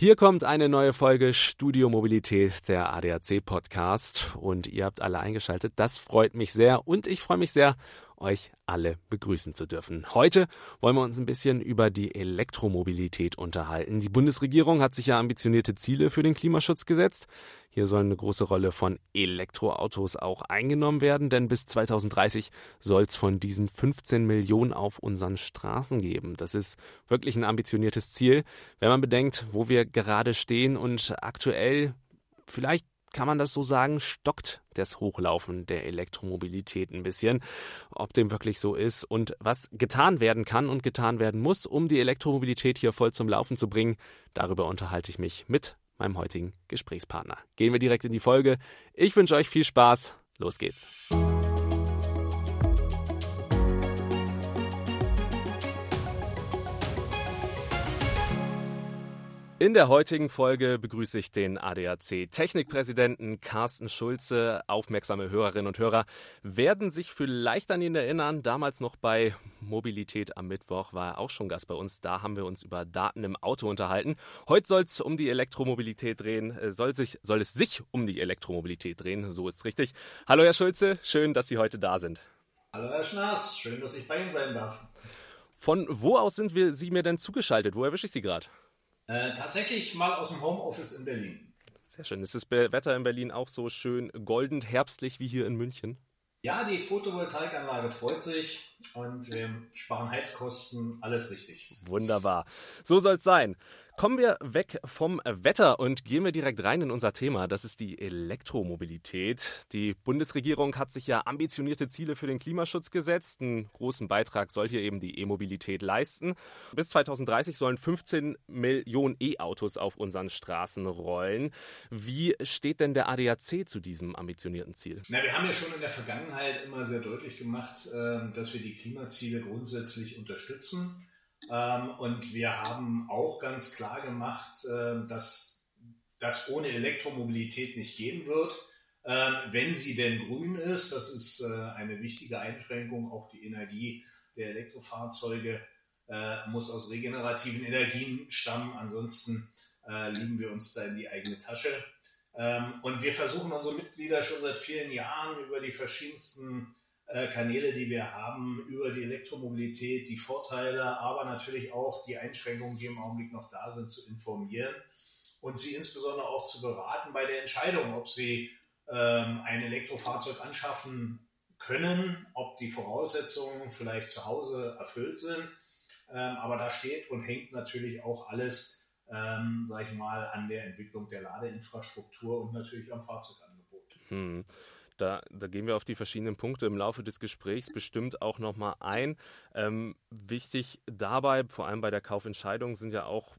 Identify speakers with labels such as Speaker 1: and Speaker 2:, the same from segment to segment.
Speaker 1: Hier kommt eine neue Folge Studio Mobilität, der ADAC Podcast. Und ihr habt alle eingeschaltet. Das freut mich sehr. Und ich freue mich sehr, euch alle begrüßen zu dürfen. Heute wollen wir uns ein bisschen über die Elektromobilität unterhalten. Die Bundesregierung hat sich ja ambitionierte Ziele für den Klimaschutz gesetzt. Hier soll eine große Rolle von Elektroautos auch eingenommen werden, denn bis 2030 soll es von diesen 15 Millionen auf unseren Straßen geben. Das ist wirklich ein ambitioniertes Ziel, wenn man bedenkt, wo wir gerade stehen und aktuell vielleicht kann man das so sagen, stockt das Hochlaufen der Elektromobilität ein bisschen. Ob dem wirklich so ist und was getan werden kann und getan werden muss, um die Elektromobilität hier voll zum Laufen zu bringen, darüber unterhalte ich mich mit meinem heutigen Gesprächspartner. Gehen wir direkt in die Folge. Ich wünsche euch viel Spaß. Los geht's. In der heutigen Folge begrüße ich den ADAC Technikpräsidenten Carsten Schulze. Aufmerksame Hörerinnen und Hörer werden sich vielleicht an ihn erinnern. Damals noch bei Mobilität am Mittwoch war er auch schon Gast bei uns. Da haben wir uns über Daten im Auto unterhalten. Heute soll es um die Elektromobilität drehen. Äh, soll, sich, soll es sich um die Elektromobilität drehen. So ist es richtig. Hallo Herr Schulze, schön, dass Sie heute da sind.
Speaker 2: Hallo Herr Schnaas, schön, dass ich bei Ihnen sein darf.
Speaker 1: Von wo aus sind wir Sie mir denn zugeschaltet? Wo erwische ich Sie gerade?
Speaker 2: Äh, tatsächlich mal aus dem Homeoffice in Berlin.
Speaker 1: Sehr schön. Ist das Wetter in Berlin auch so schön golden herbstlich wie hier in München?
Speaker 2: Ja, die Photovoltaikanlage freut sich und wir sparen Heizkosten, alles richtig.
Speaker 1: Wunderbar. So soll es sein. Kommen wir weg vom Wetter und gehen wir direkt rein in unser Thema. Das ist die Elektromobilität. Die Bundesregierung hat sich ja ambitionierte Ziele für den Klimaschutz gesetzt. Einen großen Beitrag soll hier eben die E-Mobilität leisten. Bis 2030 sollen 15 Millionen E-Autos auf unseren Straßen rollen. Wie steht denn der ADAC zu diesem ambitionierten Ziel?
Speaker 2: Na, wir haben ja schon in der Vergangenheit immer sehr deutlich gemacht, ähm, dass wir die Klimaziele grundsätzlich unterstützen. Ähm, und wir haben auch ganz klar gemacht, äh, dass das ohne Elektromobilität nicht gehen wird. Ähm, wenn sie denn grün ist, das ist äh, eine wichtige Einschränkung, auch die Energie der Elektrofahrzeuge äh, muss aus regenerativen Energien stammen, ansonsten äh, liegen wir uns da in die eigene Tasche. Ähm, und wir versuchen unsere Mitglieder schon seit vielen Jahren über die verschiedensten äh, Kanäle, die wir haben, über die Elektromobilität, die Vorteile, aber natürlich auch die Einschränkungen, die im Augenblick noch da sind, zu informieren und sie insbesondere auch zu beraten bei der Entscheidung, ob sie ähm, ein Elektrofahrzeug anschaffen können, ob die Voraussetzungen vielleicht zu Hause erfüllt sind. Ähm, aber da steht und hängt natürlich auch alles, ähm, sage ich mal, an der Entwicklung der Ladeinfrastruktur und natürlich am Fahrzeugangebot. Hm.
Speaker 1: Da, da, gehen wir auf die verschiedenen Punkte im Laufe des Gesprächs bestimmt auch nochmal ein. Ähm, wichtig dabei, vor allem bei der Kaufentscheidung, sind ja auch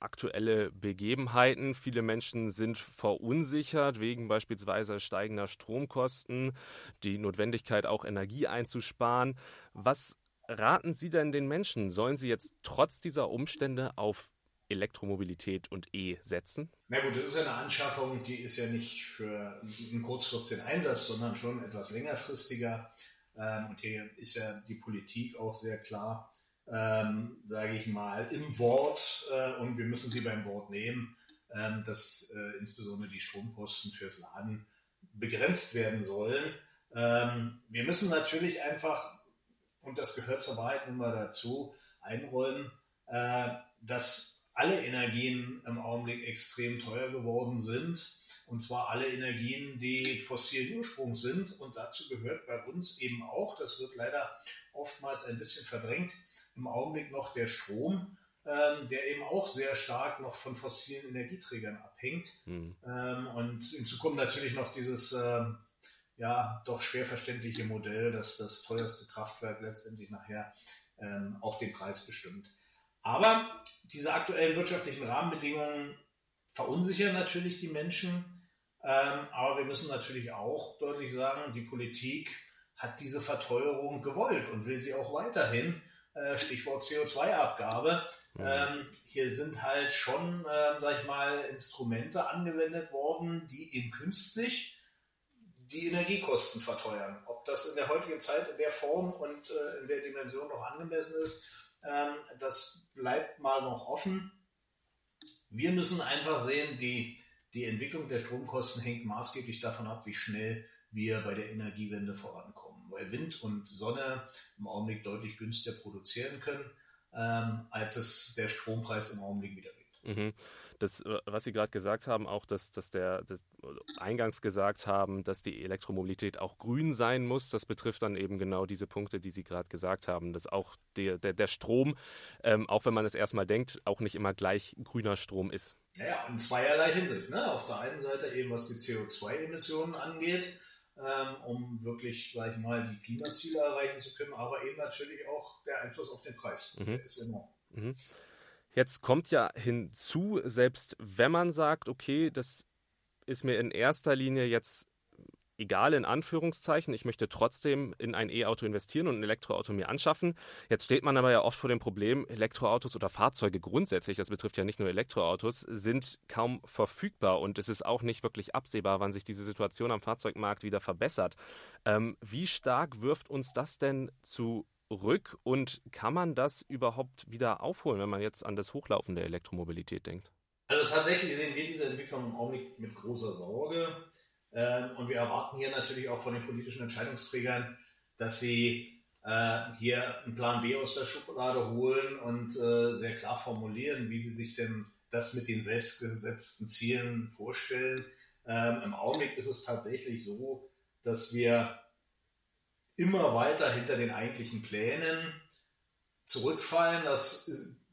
Speaker 1: aktuelle Begebenheiten. Viele Menschen sind verunsichert wegen beispielsweise steigender Stromkosten, die Notwendigkeit auch Energie einzusparen. Was raten Sie denn den Menschen? Sollen sie jetzt trotz dieser Umstände auf Elektromobilität und E setzen?
Speaker 2: Na gut, das ist ja eine Anschaffung, die ist ja nicht für einen kurzfristigen Einsatz, sondern schon etwas längerfristiger. Ähm, und hier ist ja die Politik auch sehr klar, ähm, sage ich mal, im Wort äh, und wir müssen sie beim Wort nehmen, ähm, dass äh, insbesondere die Stromkosten fürs Laden begrenzt werden sollen. Ähm, wir müssen natürlich einfach, und das gehört zur Wahrheit nun mal dazu, einräumen, äh, dass alle Energien im Augenblick extrem teuer geworden sind. Und zwar alle Energien, die fossilen Ursprungs sind. Und dazu gehört bei uns eben auch, das wird leider oftmals ein bisschen verdrängt, im Augenblick noch der Strom, ähm, der eben auch sehr stark noch von fossilen Energieträgern abhängt. Mhm. Ähm, und hinzu kommt natürlich noch dieses ähm, ja doch schwer verständliche Modell, dass das teuerste Kraftwerk letztendlich nachher ähm, auch den Preis bestimmt. Aber diese aktuellen wirtschaftlichen Rahmenbedingungen verunsichern natürlich die Menschen. Ähm, aber wir müssen natürlich auch deutlich sagen, die Politik hat diese Verteuerung gewollt und will sie auch weiterhin. Äh, Stichwort CO2-Abgabe. Mhm. Ähm, hier sind halt schon, äh, sag ich mal, Instrumente angewendet worden, die eben künstlich die Energiekosten verteuern. Ob das in der heutigen Zeit in der Form und äh, in der Dimension noch angemessen ist, ähm, das bleibt mal noch offen. Wir müssen einfach sehen, die, die Entwicklung der Stromkosten hängt maßgeblich davon ab, wie schnell wir bei der Energiewende vorankommen. Weil Wind und Sonne im Augenblick deutlich günstiger produzieren können, ähm, als es der Strompreis im Augenblick wiedergibt.
Speaker 1: Mhm das, äh, was Sie gerade gesagt haben, auch, dass, dass der dass eingangs gesagt haben, dass die Elektromobilität auch grün sein muss, das betrifft dann eben genau diese Punkte, die Sie gerade gesagt haben, dass auch der, der, der Strom, ähm, auch wenn man es erstmal denkt, auch nicht immer gleich grüner Strom ist.
Speaker 2: Ja, in zweierlei Hinsicht. Ne? Auf der einen Seite eben, was die CO2-Emissionen angeht, ähm, um wirklich, sag ich mal, die Klimaziele erreichen zu können, aber eben natürlich auch der Einfluss auf den Preis. Mhm. Der ist enorm. Mhm.
Speaker 1: Jetzt kommt ja hinzu, selbst wenn man sagt, okay, das ist mir in erster Linie jetzt egal in Anführungszeichen, ich möchte trotzdem in ein E-Auto investieren und ein Elektroauto mir anschaffen. Jetzt steht man aber ja oft vor dem Problem, Elektroautos oder Fahrzeuge grundsätzlich, das betrifft ja nicht nur Elektroautos, sind kaum verfügbar und es ist auch nicht wirklich absehbar, wann sich diese Situation am Fahrzeugmarkt wieder verbessert. Ähm, wie stark wirft uns das denn zu rück und kann man das überhaupt wieder aufholen, wenn man jetzt an das Hochlaufen der Elektromobilität denkt?
Speaker 2: Also tatsächlich sehen wir diese Entwicklung im Augenblick mit großer Sorge ähm, und wir erwarten hier natürlich auch von den politischen Entscheidungsträgern, dass sie äh, hier einen Plan B aus der Schublade holen und äh, sehr klar formulieren, wie sie sich denn das mit den selbstgesetzten Zielen vorstellen. Ähm, Im Augenblick ist es tatsächlich so, dass wir immer weiter hinter den eigentlichen Plänen zurückfallen. Das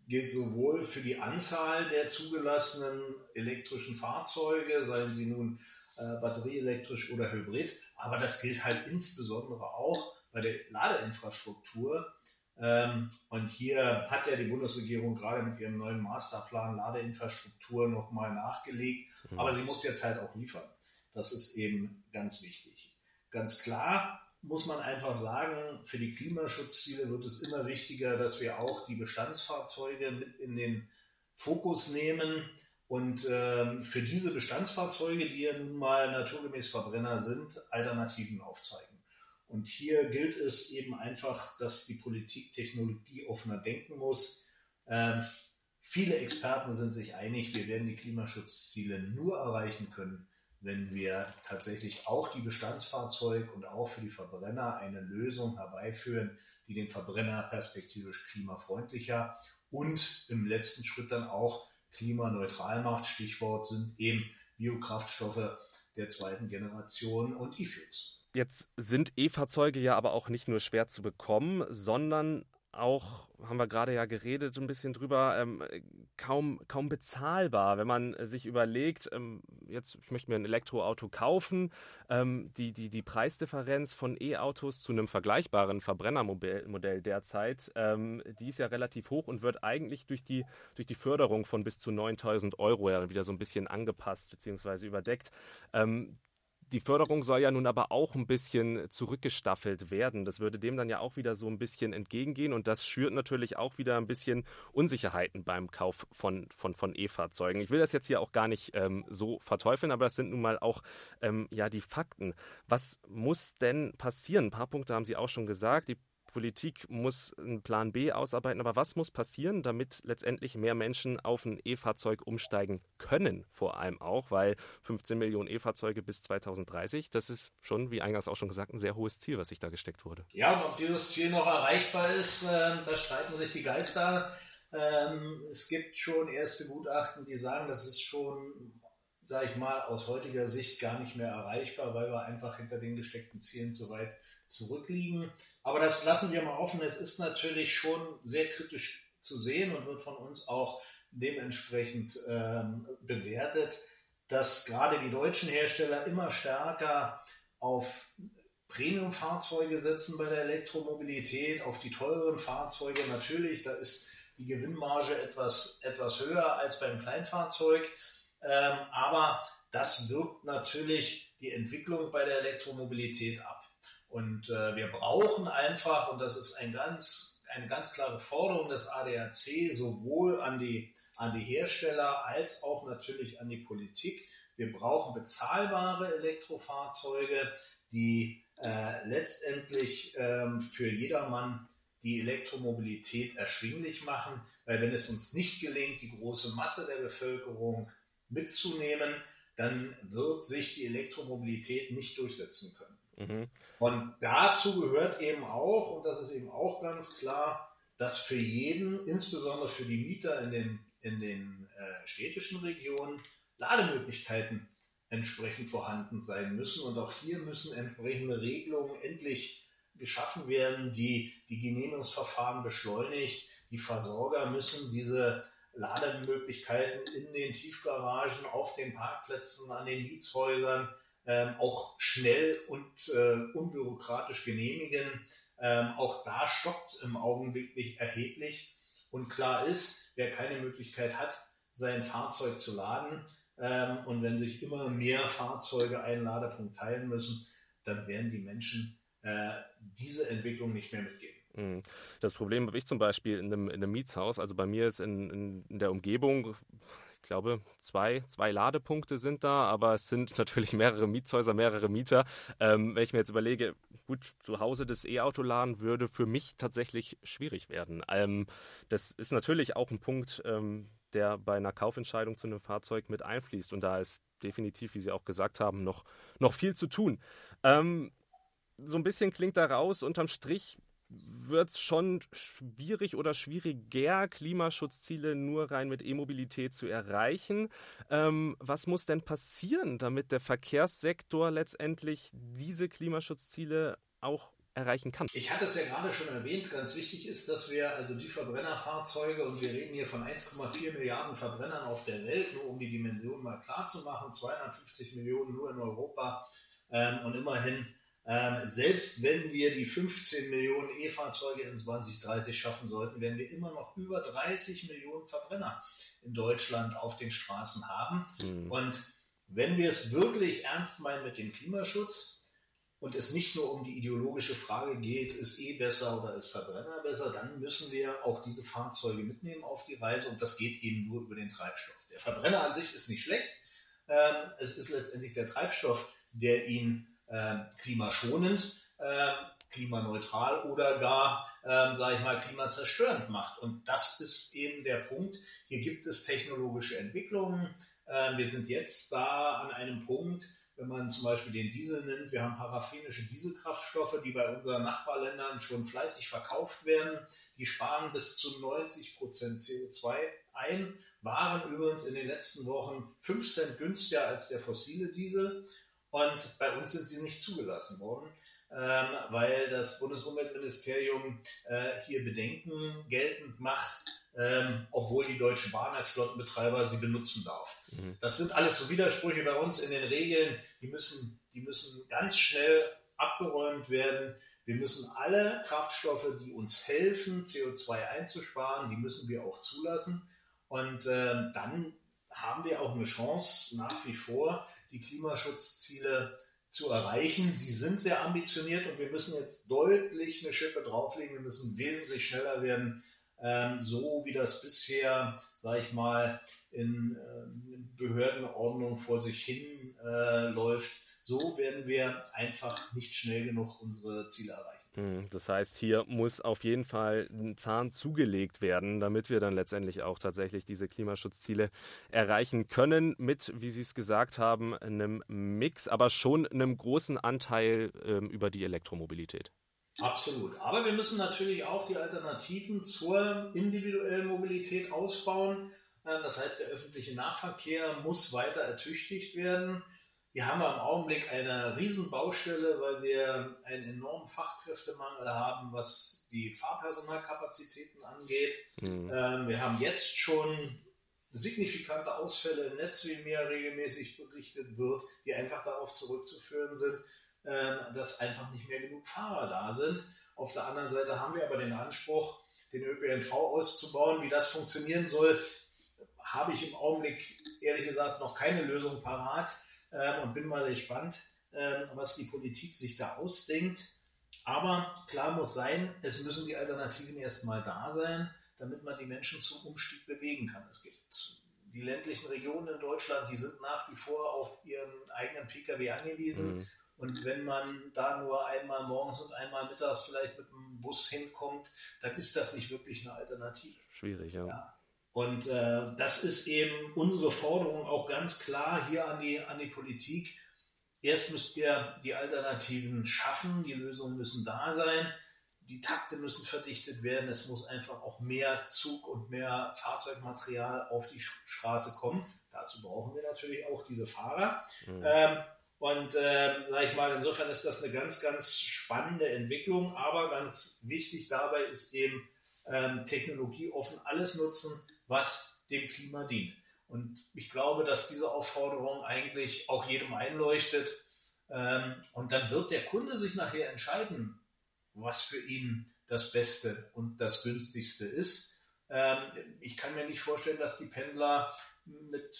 Speaker 2: gilt sowohl für die Anzahl der zugelassenen elektrischen Fahrzeuge, seien sie nun äh, batterieelektrisch oder hybrid, aber das gilt halt insbesondere auch bei der Ladeinfrastruktur. Ähm, und hier hat ja die Bundesregierung gerade mit ihrem neuen Masterplan Ladeinfrastruktur nochmal nachgelegt, mhm. aber sie muss jetzt halt auch liefern. Das ist eben ganz wichtig. Ganz klar muss man einfach sagen, für die Klimaschutzziele wird es immer wichtiger, dass wir auch die Bestandsfahrzeuge mit in den Fokus nehmen und äh, für diese Bestandsfahrzeuge, die ja nun mal naturgemäß Verbrenner sind, Alternativen aufzeigen. Und hier gilt es eben einfach, dass die Politik technologieoffener denken muss. Ähm, viele Experten sind sich einig, wir werden die Klimaschutzziele nur erreichen können, wenn wir tatsächlich auch die Bestandsfahrzeuge und auch für die Verbrenner eine Lösung herbeiführen, die den Verbrenner perspektivisch klimafreundlicher und im letzten Schritt dann auch klimaneutral macht. Stichwort sind eben Biokraftstoffe der zweiten Generation und E-Fuels.
Speaker 1: Jetzt sind E-Fahrzeuge ja aber auch nicht nur schwer zu bekommen, sondern auch, haben wir gerade ja geredet, so ein bisschen drüber, ähm, kaum, kaum bezahlbar, wenn man sich überlegt, ähm, jetzt, ich möchte mir ein Elektroauto kaufen, ähm, die, die, die Preisdifferenz von E-Autos zu einem vergleichbaren Verbrennermodell derzeit, ähm, die ist ja relativ hoch und wird eigentlich durch die, durch die Förderung von bis zu 9000 Euro ja wieder so ein bisschen angepasst bzw. überdeckt. Die Förderung soll ja nun aber auch ein bisschen zurückgestaffelt werden. Das würde dem dann ja auch wieder so ein bisschen entgegengehen und das schürt natürlich auch wieder ein bisschen Unsicherheiten beim Kauf von, von, von E-Fahrzeugen. Ich will das jetzt hier auch gar nicht ähm, so verteufeln, aber das sind nun mal auch ähm, ja die Fakten. Was muss denn passieren? Ein paar Punkte haben Sie auch schon gesagt. Die Politik muss einen Plan B ausarbeiten, aber was muss passieren, damit letztendlich mehr Menschen auf ein E-Fahrzeug umsteigen können, vor allem auch, weil 15 Millionen E-Fahrzeuge bis 2030, das ist schon, wie eingangs auch schon gesagt, ein sehr hohes Ziel, was sich da gesteckt wurde.
Speaker 2: Ja, ob dieses Ziel noch erreichbar ist, äh, da streiten sich die Geister. Ähm, es gibt schon erste Gutachten, die sagen, das ist schon sage ich mal, aus heutiger Sicht gar nicht mehr erreichbar, weil wir einfach hinter den gesteckten Zielen zu weit zurückliegen. Aber das lassen wir mal offen. Es ist natürlich schon sehr kritisch zu sehen und wird von uns auch dementsprechend ähm, bewertet, dass gerade die deutschen Hersteller immer stärker auf Premium-Fahrzeuge setzen bei der Elektromobilität, auf die teureren Fahrzeuge. Natürlich, da ist die Gewinnmarge etwas, etwas höher als beim Kleinfahrzeug. Ähm, aber das wirkt natürlich die Entwicklung bei der Elektromobilität ab. Und äh, wir brauchen einfach, und das ist ein ganz, eine ganz klare Forderung des ADAC, sowohl an die, an die Hersteller als auch natürlich an die Politik, wir brauchen bezahlbare Elektrofahrzeuge, die äh, letztendlich ähm, für jedermann die Elektromobilität erschwinglich machen, weil wenn es uns nicht gelingt, die große Masse der Bevölkerung mitzunehmen, dann wird sich die Elektromobilität nicht durchsetzen können. Mhm. Und dazu gehört eben auch, und das ist eben auch ganz klar, dass für jeden, insbesondere für die Mieter in den, in den äh, städtischen Regionen, Lademöglichkeiten entsprechend vorhanden sein müssen. Und auch hier müssen entsprechende Regelungen endlich geschaffen werden, die die Genehmigungsverfahren beschleunigt. Die Versorger müssen diese Lademöglichkeiten in den Tiefgaragen, auf den Parkplätzen, an den Mietshäusern ähm, auch schnell und äh, unbürokratisch genehmigen. Ähm, auch da stockt es im Augenblick nicht erheblich. Und klar ist, wer keine Möglichkeit hat, sein Fahrzeug zu laden, ähm, und wenn sich immer mehr Fahrzeuge einen Ladepunkt teilen müssen, dann werden die Menschen äh, diese Entwicklung nicht mehr mitgehen.
Speaker 1: Mhm. Das Problem habe ich zum Beispiel in einem, in einem Mietshaus. Also bei mir ist in, in der Umgebung, ich glaube, zwei, zwei Ladepunkte sind da, aber es sind natürlich mehrere Mietshäuser, mehrere Mieter. Ähm, wenn ich mir jetzt überlege, gut, zu Hause das E-Auto laden würde für mich tatsächlich schwierig werden. Ähm, das ist natürlich auch ein Punkt, ähm, der bei einer Kaufentscheidung zu einem Fahrzeug mit einfließt. Und da ist definitiv, wie Sie auch gesagt haben, noch, noch viel zu tun. Ähm, so ein bisschen klingt da raus, unterm Strich wird es schon schwierig oder schwieriger, Klimaschutzziele nur rein mit E-Mobilität zu erreichen. Ähm, was muss denn passieren, damit der Verkehrssektor letztendlich diese Klimaschutzziele auch erreichen kann.
Speaker 2: Ich hatte es ja gerade schon erwähnt, ganz wichtig ist, dass wir also die Verbrennerfahrzeuge, und wir reden hier von 1,4 Milliarden Verbrennern auf der Welt, nur um die Dimension mal klar zu machen, 250 Millionen nur in Europa ähm, und immerhin, ähm, selbst wenn wir die 15 Millionen E-Fahrzeuge in 2030 schaffen sollten, werden wir immer noch über 30 Millionen Verbrenner in Deutschland auf den Straßen haben. Mhm. Und wenn wir es wirklich ernst meinen mit dem Klimaschutz, und es nicht nur um die ideologische Frage geht, ist E besser oder ist Verbrenner besser, dann müssen wir auch diese Fahrzeuge mitnehmen auf die Reise und das geht eben nur über den Treibstoff. Der Verbrenner an sich ist nicht schlecht. Ähm, es ist letztendlich der Treibstoff, der ihn ähm, klimaschonend, ähm, klimaneutral oder gar, ähm, sage ich mal, klimazerstörend macht. Und das ist eben der Punkt. Hier gibt es technologische Entwicklungen. Ähm, wir sind jetzt da an einem Punkt, wenn man zum Beispiel den Diesel nimmt, wir haben paraffinische Dieselkraftstoffe, die bei unseren Nachbarländern schon fleißig verkauft werden. Die sparen bis zu 90 Prozent CO2 ein, waren übrigens in den letzten Wochen 5 Cent günstiger als der fossile Diesel. Und bei uns sind sie nicht zugelassen worden, ähm, weil das Bundesumweltministerium äh, hier Bedenken geltend macht, ähm, obwohl die Deutsche Bahn als Flottenbetreiber sie benutzen darf. Mhm. Das sind alles so Widersprüche bei uns in den Regeln, die müssen, die müssen ganz schnell abgeräumt werden. Wir müssen alle Kraftstoffe, die uns helfen, CO2 einzusparen, die müssen wir auch zulassen. Und äh, dann haben wir auch eine Chance, nach wie vor die Klimaschutzziele zu erreichen. Sie sind sehr ambitioniert und wir müssen jetzt deutlich eine Schippe drauflegen. Wir müssen wesentlich schneller werden ähm, so wie das bisher, sage ich mal, in, äh, in Behördenordnung vor sich hin äh, läuft, so werden wir einfach nicht schnell genug unsere Ziele erreichen.
Speaker 1: Hm, das heißt, hier muss auf jeden Fall ein Zahn zugelegt werden, damit wir dann letztendlich auch tatsächlich diese Klimaschutzziele erreichen können, mit, wie Sie es gesagt haben, einem Mix, aber schon einem großen Anteil ähm, über die Elektromobilität.
Speaker 2: Absolut. Aber wir müssen natürlich auch die Alternativen zur individuellen Mobilität ausbauen. Ähm, das heißt, der öffentliche Nahverkehr muss weiter ertüchtigt werden. Hier haben wir im Augenblick eine Riesenbaustelle, weil wir einen enormen Fachkräftemangel haben, was die Fahrpersonalkapazitäten angeht. Mhm. Ähm, wir haben jetzt schon signifikante Ausfälle im Netz, wie mir regelmäßig berichtet wird, die einfach darauf zurückzuführen sind, ähm, dass einfach nicht mehr genug Fahrer da sind. Auf der anderen Seite haben wir aber den Anspruch, den ÖPNV auszubauen. Wie das funktionieren soll, habe ich im Augenblick ehrlich gesagt noch keine Lösung parat ähm, und bin mal gespannt, ähm, was die Politik sich da ausdenkt. Aber klar muss sein, es müssen die Alternativen erstmal da sein, damit man die Menschen zum Umstieg bewegen kann. Es gibt die ländlichen Regionen in Deutschland, die sind nach wie vor auf ihren eigenen Pkw angewiesen. Mhm. Und wenn man da nur einmal morgens und einmal mittags vielleicht mit dem Bus hinkommt, dann ist das nicht wirklich eine Alternative.
Speaker 1: Schwierig, ja.
Speaker 2: ja. Und äh, das ist eben unsere Forderung auch ganz klar hier an die, an die Politik. Erst müsst ihr die Alternativen schaffen, die Lösungen müssen da sein, die Takte müssen verdichtet werden, es muss einfach auch mehr Zug und mehr Fahrzeugmaterial auf die Straße kommen. Dazu brauchen wir natürlich auch diese Fahrer. Mhm. Ähm, und äh, sage ich mal, insofern ist das eine ganz, ganz spannende Entwicklung, aber ganz wichtig dabei ist eben ähm, technologieoffen alles nutzen, was dem Klima dient. Und ich glaube, dass diese Aufforderung eigentlich auch jedem einleuchtet. Ähm, und dann wird der Kunde sich nachher entscheiden, was für ihn das Beste und das Günstigste ist. Ähm, ich kann mir nicht vorstellen, dass die Pendler mit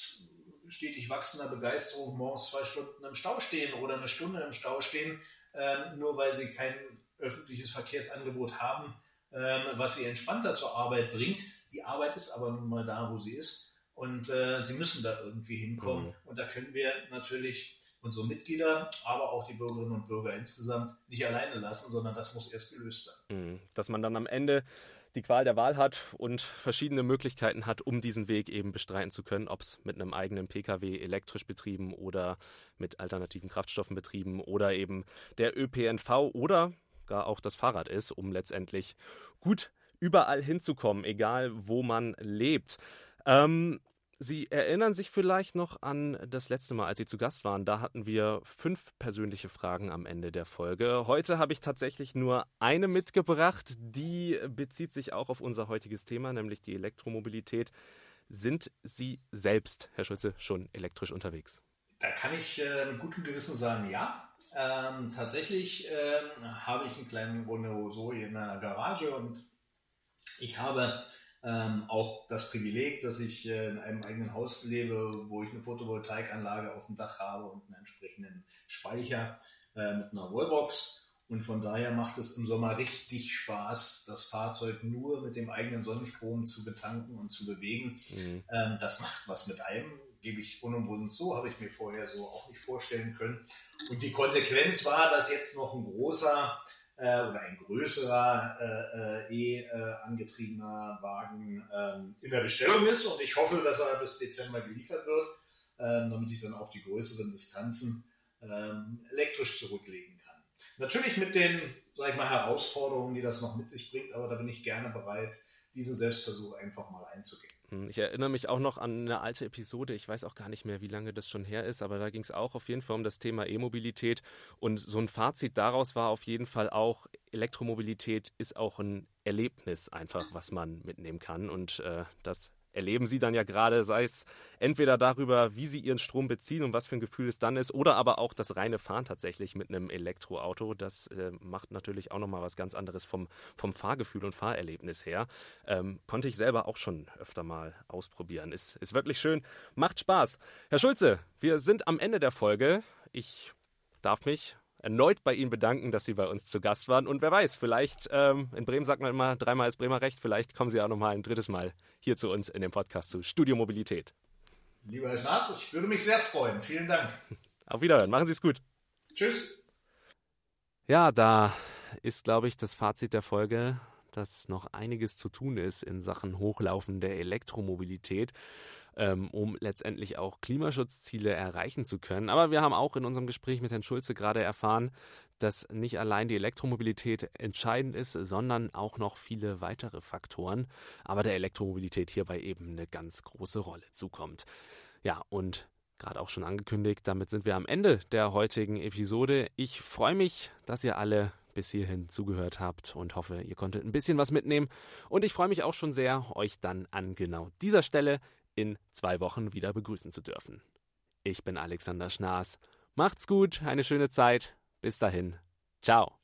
Speaker 2: stetig wachsender Begeisterung morgens zwei Stunden im Stau stehen oder eine Stunde im Stau stehen, ähm, nur weil sie kein öffentliches Verkehrsangebot haben, was sie entspannter zur Arbeit bringt. Die Arbeit ist aber nun mal da, wo sie ist und äh, sie müssen da irgendwie hinkommen. Mhm. Und da können wir natürlich unsere Mitglieder, aber auch die Bürgerinnen und Bürger insgesamt nicht alleine lassen, sondern das muss erst gelöst sein.
Speaker 1: Mhm. Dass man dann am Ende die Qual der Wahl hat und verschiedene Möglichkeiten hat, um diesen Weg eben bestreiten zu können, ob es mit einem eigenen Pkw elektrisch betrieben oder mit alternativen Kraftstoffen betrieben oder eben der ÖPNV oder gar auch das Fahrrad ist, um letztendlich gut überall hinzukommen, egal wo man lebt. Ähm, Sie erinnern sich vielleicht noch an das letzte Mal, als Sie zu Gast waren. Da hatten wir fünf persönliche Fragen am Ende der Folge. Heute habe ich tatsächlich nur eine mitgebracht. Die bezieht sich auch auf unser heutiges Thema, nämlich die Elektromobilität. Sind Sie selbst, Herr Schulze, schon elektrisch unterwegs?
Speaker 2: Da kann ich äh, mit gutem Gewissen sagen, ja. Ähm, tatsächlich äh, habe ich einen kleinen Renault Zoe in der Garage und ich habe ähm, auch das Privileg, dass ich äh, in einem eigenen Haus lebe, wo ich eine Photovoltaikanlage auf dem Dach habe und einen entsprechenden Speicher äh, mit einer Wallbox. Und von daher macht es im Sommer richtig Spaß, das Fahrzeug nur mit dem eigenen Sonnenstrom zu betanken und zu bewegen. Mhm. Ähm, das macht was mit einem, gebe ich unumwunden zu, habe ich mir vorher so auch nicht vorstellen können. Und die Konsequenz war, dass jetzt noch ein großer äh, oder ein größerer äh, äh, E angetriebener Wagen ähm, in der Bestellung ist und ich hoffe, dass er bis Dezember geliefert wird, ähm, damit ich dann auch die größeren Distanzen ähm, elektrisch zurücklegen kann. Natürlich mit den, sag ich mal, Herausforderungen, die das noch mit sich bringt, aber da bin ich gerne bereit, diesen Selbstversuch einfach mal einzugehen.
Speaker 1: Hm, ich erinnere mich auch noch an eine alte Episode, ich weiß auch gar nicht mehr, wie lange das schon her ist, aber da ging es auch auf jeden Fall um das Thema E-Mobilität. Und so ein Fazit daraus war auf jeden Fall auch, Elektromobilität ist auch ein Erlebnis einfach, was man mitnehmen kann. Und äh, das erleben sie dann ja gerade, sei es entweder darüber, wie sie ihren Strom beziehen und was für ein Gefühl es dann ist, oder aber auch das reine Fahren tatsächlich mit einem Elektroauto. Das äh, macht natürlich auch nochmal was ganz anderes vom, vom Fahrgefühl und Fahrerlebnis her. Ähm, konnte ich selber auch schon öfter mal ausprobieren. Ist, ist wirklich schön, macht Spaß. Herr Schulze, wir sind am Ende der Folge. Ich darf mich erneut bei Ihnen bedanken, dass Sie bei uns zu Gast waren. Und wer weiß, vielleicht, ähm, in Bremen sagt man immer, dreimal ist Bremer Recht, vielleicht kommen Sie auch nochmal ein drittes Mal hier zu uns in dem Podcast zu Studio Mobilität.
Speaker 2: Lieber Herr Schnaas, ich würde mich sehr freuen. Vielen Dank.
Speaker 1: Auf Wiederhören. Machen Sie es gut.
Speaker 2: Tschüss.
Speaker 1: Ja, da ist, glaube ich, das Fazit der Folge, dass noch einiges zu tun ist in Sachen Hochlaufen der Elektromobilität ähm, um letztendlich auch Klimaschutzziele erreichen zu können. Aber wir haben auch in unserem Gespräch mit Herrn Schulze gerade erfahren, dass nicht allein die Elektromobilität entscheidend ist, sondern auch noch viele weitere Faktoren, aber der Elektromobilität hierbei eben eine ganz große Rolle zukommt. Ja, und gerade auch schon angekündigt, damit sind wir am Ende der heutigen Episode. Ich freue mich, dass ihr alle bis hierhin zugehört habt und hoffe, ihr konntet ein bisschen was mitnehmen. Und ich freue mich auch schon sehr, euch dann an genau dieser Stelle in zwei Wochen wieder begrüßen zu dürfen. Ich bin Alexander Schnaas. Macht's gut, eine schöne Zeit. Bis dahin. Ciao.